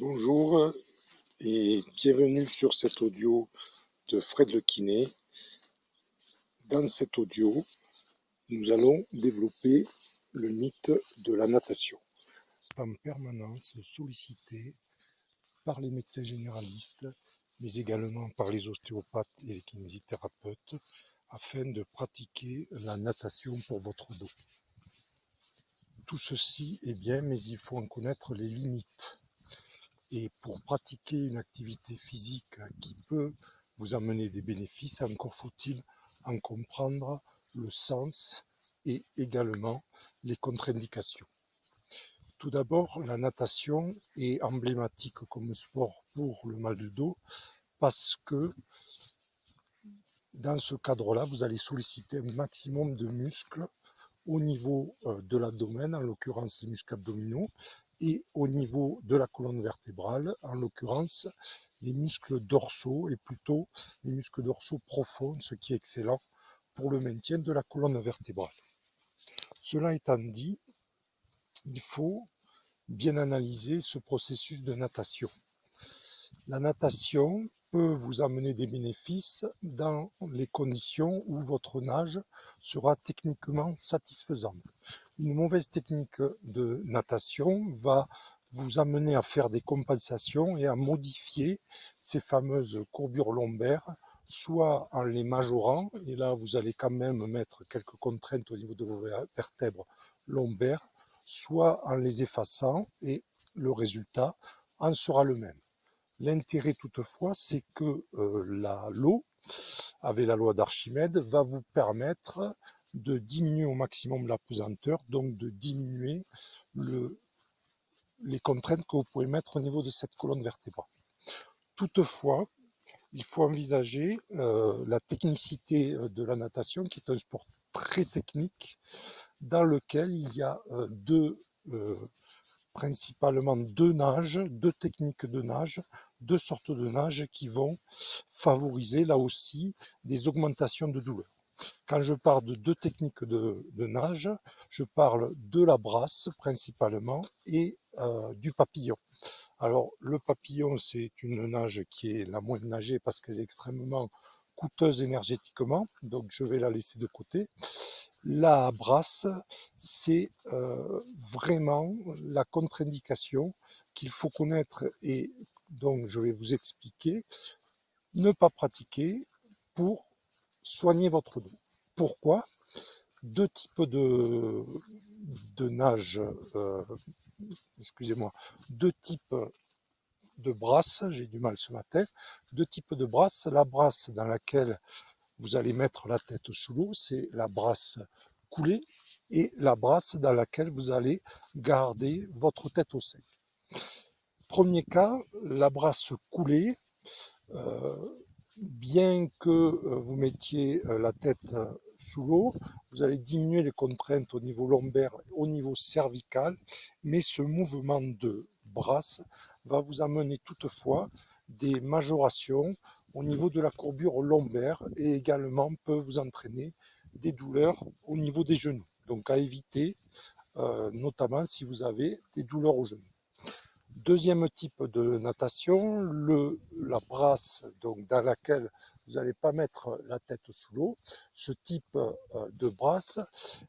Bonjour et bienvenue sur cet audio de Fred Le Kiné. Dans cet audio, nous allons développer le mythe de la natation. En permanence sollicité par les médecins généralistes, mais également par les ostéopathes et les kinésithérapeutes, afin de pratiquer la natation pour votre dos. Tout ceci est bien, mais il faut en connaître les limites et pour pratiquer une activité physique qui peut vous amener des bénéfices, encore faut-il en comprendre le sens et également les contre-indications. Tout d'abord, la natation est emblématique comme sport pour le mal de dos parce que dans ce cadre-là, vous allez solliciter un maximum de muscles au niveau euh, de l'abdomen, en l'occurrence les muscles abdominaux, et au niveau de la colonne vertébrale, en l'occurrence les muscles dorsaux et plutôt les muscles dorsaux profonds, ce qui est excellent pour le maintien de la colonne vertébrale. Cela étant dit, il faut bien analyser ce processus de natation. La natation peut vous amener des bénéfices dans les conditions où votre nage sera techniquement satisfaisante. Une mauvaise technique de natation va vous amener à faire des compensations et à modifier ces fameuses courbures lombaires, soit en les majorant, et là vous allez quand même mettre quelques contraintes au niveau de vos vertèbres lombaires, soit en les effaçant, et le résultat en sera le même. L'intérêt toutefois, c'est que euh, l'eau, avec la loi d'Archimède, va vous permettre de diminuer au maximum la pesanteur, donc de diminuer les contraintes que vous pouvez mettre au niveau de cette colonne vertébrale. Toutefois, il faut envisager euh, la technicité euh, de la natation, qui est un sport très technique, dans lequel il y a deux principalement deux nages, deux techniques de nage, deux sortes de nage qui vont favoriser là aussi des augmentations de douleur. Quand je parle de deux techniques de, nage, je parle de la brasse principalement et euh, du papillon. Alors le papillon, c'est une nage qui est la moins nagée parce qu'elle est extrêmement coûteuse énergétiquement, donc je vais la laisser de côté. La brasse, c'est euh, vraiment la contre-indication qu'il faut connaître et donc je vais vous expliquer. Ne pas pratiquer pour soigner votre dos. Pourquoi? Deux types de, de nage, euh, excusez-moi, deux types de brasse, j'ai du mal ce matin, deux types de brasse. La brasse dans laquelle vous allez mettre la tête sous l'eau, c'est la brasse coulée et la brasse dans laquelle vous allez garder votre tête au sec. Premier cas, la brasse coulée, euh, bien que euh, vous mettiez euh, la tête sous l'eau, vous allez diminuer les contraintes au niveau lombaire, au niveau cervical, mais ce mouvement de brasse va vous amener toutefois des majorations au niveau de la courbure lombaire et également peut vous entraîner des douleurs au niveau des genoux. Donc à éviter, euh, notamment si vous avez des douleurs aux genoux. Deuxième type de natation, le, la brasse donc dans laquelle vous n'allez pas mettre la tête sous l'eau. Ce type euh, de brasse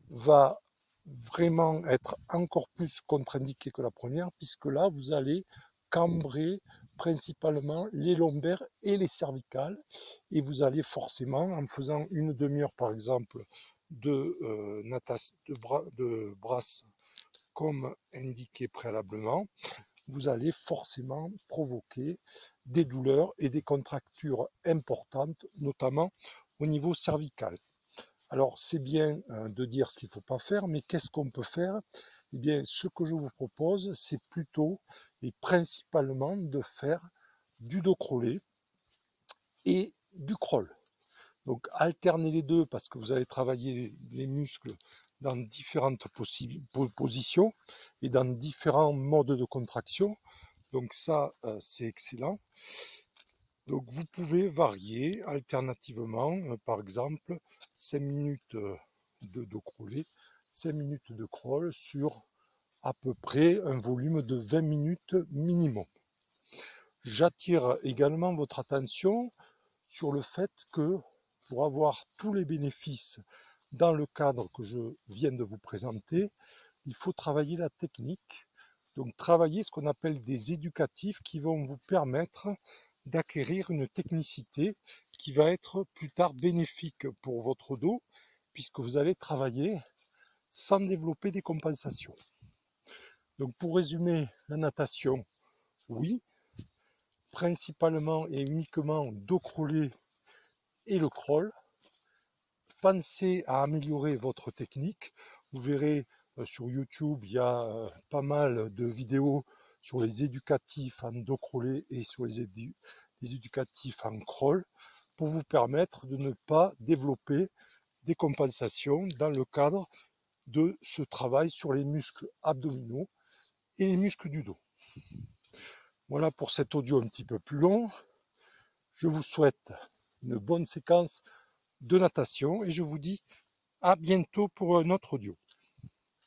va vraiment être encore plus contre-indiqué que la première, puisque là, vous allez cambrer principalement les lombaires et les cervicales. Et vous allez forcément, en faisant une demi-heure par exemple de, euh, de brasse comme indiqué préalablement, vous allez forcément provoquer des douleurs et des contractures importantes, notamment au niveau cervical. Alors c'est bien euh, de dire ce qu'il ne faut pas faire, mais qu'est-ce qu'on peut faire Eh bien, ce que je vous propose, c'est plutôt et principalement de faire du dos crawlé et du crawl. Donc alternez les deux parce que vous allez travailler les muscles dans différentes positions et dans différents modes de contraction. Donc ça, euh, c'est excellent. Donc vous pouvez varier alternativement, euh, par exemple, 5 minutes euh, de dos crawlé, 5 minutes de crawl sur à peu près un volume de 20 minutes minimum. J'attire également votre attention sur le fait que pour avoir tous les bénéfices dans le cadre que je viens de vous présenter, il faut travailler la technique, donc travailler ce qu'on appelle des éducatifs qui vont vous permettre d'acquérir une technicité qui va être plus tard bénéfique pour votre dos, puisque vous allez travailler sans développer des compensations. Donc pour résumer, la natation, oui, principalement et uniquement dos crawlé et le crawl. Pensez à améliorer votre technique. Vous verrez euh, sur YouTube, il y a euh, pas mal de vidéos sur les éducatifs en dos crawlé et sur les, les éducatifs en crawl pour vous permettre de ne pas développer des compensations dans le cadre de ce travail sur les muscles abdominaux et les muscles du dos. Voilà pour cet audio un petit peu plus long. Je vous souhaite une bonne séquence de natation et je vous dis à bientôt pour un autre audio.